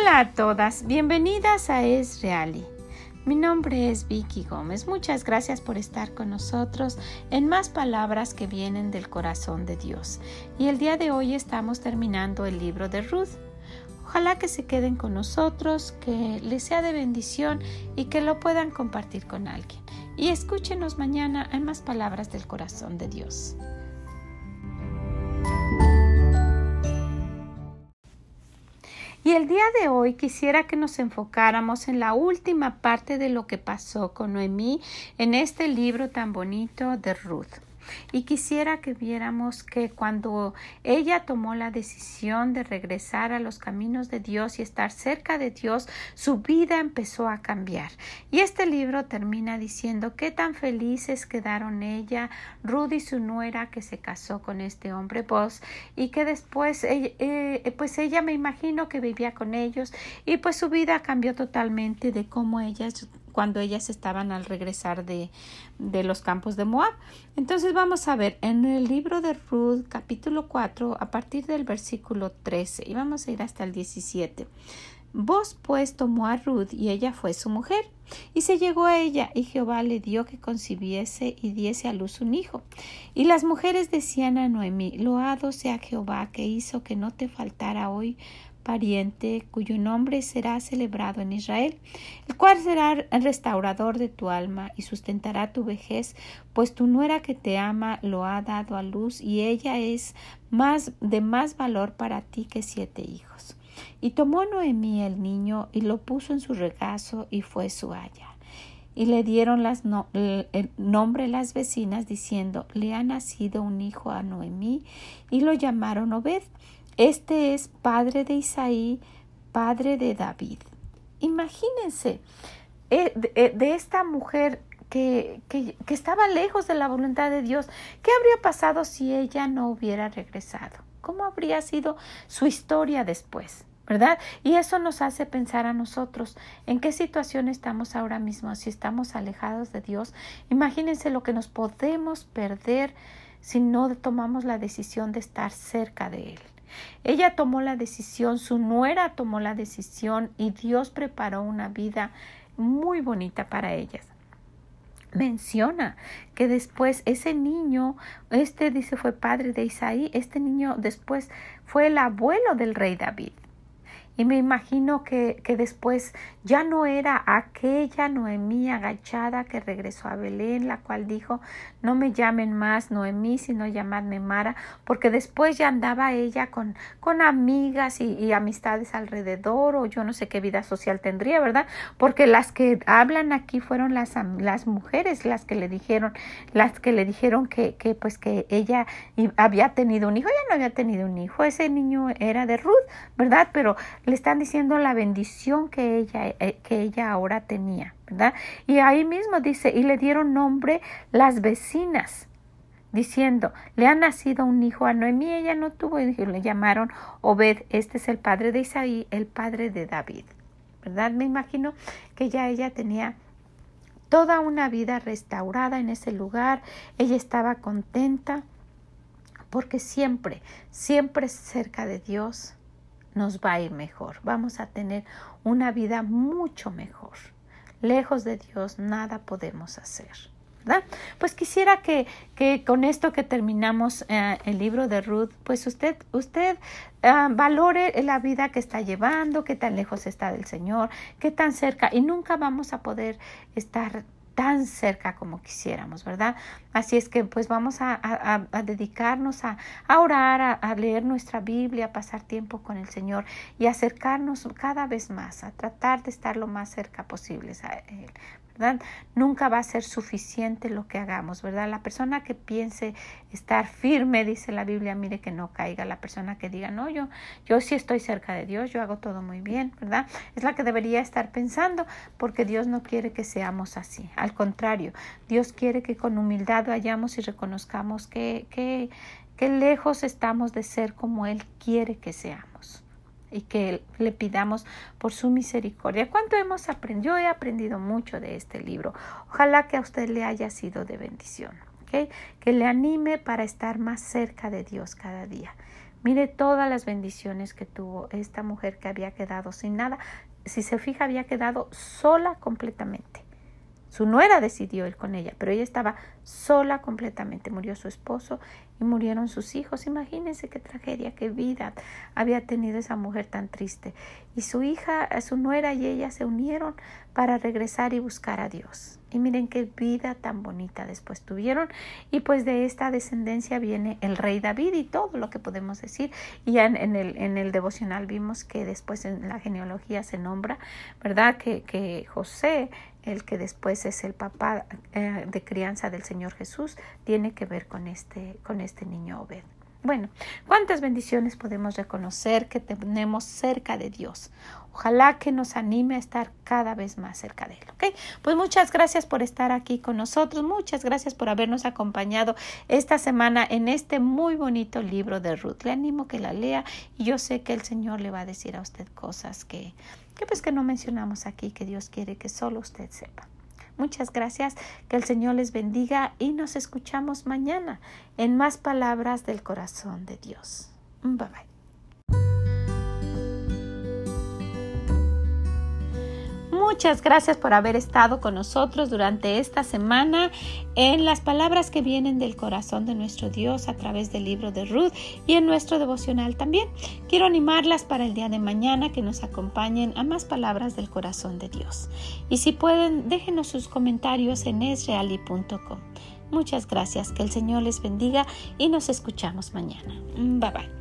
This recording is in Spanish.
Hola a todas, bienvenidas a Es Reali. Mi nombre es Vicky Gómez. Muchas gracias por estar con nosotros en más palabras que vienen del corazón de Dios. Y el día de hoy estamos terminando el libro de Ruth. Ojalá que se queden con nosotros, que les sea de bendición y que lo puedan compartir con alguien. Y escúchenos mañana en más palabras del corazón de Dios. Y el día de hoy quisiera que nos enfocáramos en la última parte de lo que pasó con Noemí en este libro tan bonito de Ruth. Y quisiera que viéramos que cuando ella tomó la decisión de regresar a los caminos de Dios y estar cerca de Dios, su vida empezó a cambiar. Y este libro termina diciendo qué tan felices quedaron ella, Rudy su nuera que se casó con este hombre vos y que después eh, pues ella me imagino que vivía con ellos y pues su vida cambió totalmente de cómo ellas cuando ellas estaban al regresar de, de, los campos de Moab. Entonces vamos a ver en el libro de Ruth capítulo 4 a partir del versículo 13 y vamos a ir hasta el 17. Vos pues tomó a Ruth y ella fue su mujer. Y se llegó a ella, y Jehová le dio que concibiese y diese a luz un hijo. Y las mujeres decían a Noemí, Loado sea Jehová que hizo que no te faltara hoy cuyo nombre será celebrado en Israel, el cual será el restaurador de tu alma y sustentará tu vejez, pues tu nuera que te ama lo ha dado a luz y ella es más de más valor para ti que siete hijos. Y tomó Noemí el niño y lo puso en su regazo y fue su haya. Y le dieron el nombre las vecinas diciendo, le ha nacido un hijo a Noemí y lo llamaron Obed este es padre de Isaí, padre de David. Imagínense eh, eh, de, esta mujer que, que, que, estaba lejos de la voluntad de Dios. ¿Qué habría pasado si ella no hubiera regresado? ¿Cómo habría sido su historia después? ¿Verdad? Y eso nos hace pensar a nosotros en qué situación estamos ahora mismo, si estamos alejados de Dios. Imagínense lo que nos podemos perder si no tomamos la decisión de estar cerca de Él. Ella tomó la decisión, su nuera tomó la decisión y Dios preparó una vida muy bonita para ellas. Menciona que después ese niño, este dice fue padre de Isaí, este niño después fue el abuelo del rey David. Y me imagino que, que, después ya no era aquella Noemí agachada que regresó a Belén, la cual dijo, no me llamen más Noemí, sino llamadme Mara, porque después ya andaba ella con, con amigas y, amistades alrededor, o yo no sé qué vida social tendría, ¿verdad? Porque las que hablan aquí fueron las, las mujeres las que le dijeron, las que le dijeron que, que pues que ella había tenido un hijo, ella no había tenido un hijo, ese niño era de Ruth, ¿verdad? Pero le están diciendo la bendición que ella, eh, que ella ahora tenía, ¿verdad? Y ahí mismo dice, y le dieron nombre las vecinas, diciendo, le ha nacido un hijo a Noemí, ella no tuvo hijo, le llamaron Obed, este es el padre de Isaí, el padre de David, ¿verdad? Me imagino que ya ella tenía toda una vida restaurada en ese lugar, ella estaba contenta, porque siempre, siempre cerca de Dios, nos va a ir mejor, vamos a tener una vida mucho mejor. Lejos de Dios nada podemos hacer. Pues quisiera que, que, con esto que terminamos eh, el libro de Ruth, pues usted, usted ah, valore la vida que está llevando, qué tan lejos está del Señor, qué tan cerca, y nunca vamos a poder estar tan cerca como quisiéramos, ¿verdad? Así es que pues vamos a, dedicarnos a, orar, a, leer nuestra Biblia, a pasar tiempo con el Señor y acercarnos cada vez más, a tratar de estar lo más cerca posible a Él, Nunca va a ser suficiente lo que hagamos, ¿verdad? La persona que piense estar firme, dice la Biblia, mire que no caiga. La persona que diga, no, yo, yo sí estoy cerca de Dios, yo hago todo muy bien, ¿verdad? Es la que debería estar pensando, porque Dios no quiere que seamos así. Al contrario, Dios quiere que con humildad vayamos y reconozcamos que, que, que lejos estamos de ser como Él quiere que seamos y que le pidamos por su misericordia. ¿Cuánto hemos aprendido? Yo he aprendido mucho de este libro. Ojalá que a usted le haya sido de bendición. Que le anime para estar más cerca de Dios cada día. Mire todas las bendiciones que tuvo esta mujer que había quedado sin nada. Si se fija, había quedado sola completamente. Su nuera decidió ir con ella, pero ella estaba sola completamente. Murió su esposo y murieron sus hijos. Imagínense qué tragedia, qué vida había tenido esa mujer tan triste. Y su hija, su nuera y ella se unieron para regresar y buscar a Dios. Y miren qué vida tan bonita después tuvieron. Y pues de esta descendencia viene el rey David y todo lo que podemos decir. Y ya en, el, en el devocional vimos que después en la genealogía se nombra, ¿verdad? Que, que José el que después es el papá eh, de crianza del Señor Jesús, tiene que ver con este, con este niño Obed. Bueno, ¿cuántas bendiciones podemos reconocer que tenemos cerca de Dios? Ojalá que nos anime a estar cada vez más cerca de Él. ¿ok? Pues muchas gracias por estar aquí con nosotros. Muchas gracias por habernos acompañado esta semana en este muy bonito libro de Ruth. Le animo que la lea y yo sé que el Señor le va a decir a usted cosas que, que pues que no mencionamos aquí, que Dios quiere que solo usted sepa. Muchas gracias, que el Señor les bendiga y nos escuchamos mañana en más palabras del corazón de Dios. Bye bye. Muchas gracias por haber estado con nosotros durante esta semana en las palabras que vienen del corazón de nuestro Dios a través del libro de Ruth y en nuestro devocional también. Quiero animarlas para el día de mañana que nos acompañen a más palabras del corazón de Dios. Y si pueden, déjenos sus comentarios en esreali.com. Muchas gracias, que el Señor les bendiga y nos escuchamos mañana. Bye bye.